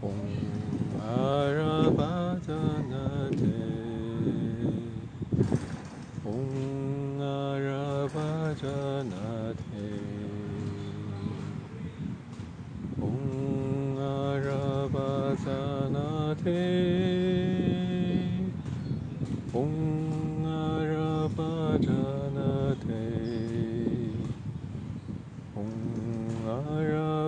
嗡阿惹巴扎那帝，嗡阿惹巴扎那帝，嗡阿惹巴扎那帝，嗡阿惹巴扎。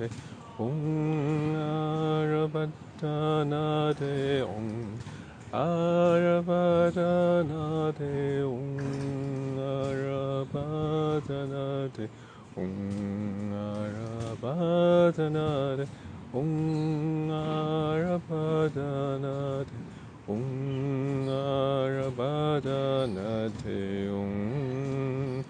나데 옹 아라바타 나데 옹 아라바타 나데 옹 아라바타 나데 옹 아라바타 나데 옹 아라바타 나데 옹 아라바타 나데 옹 아라바타 나데 옹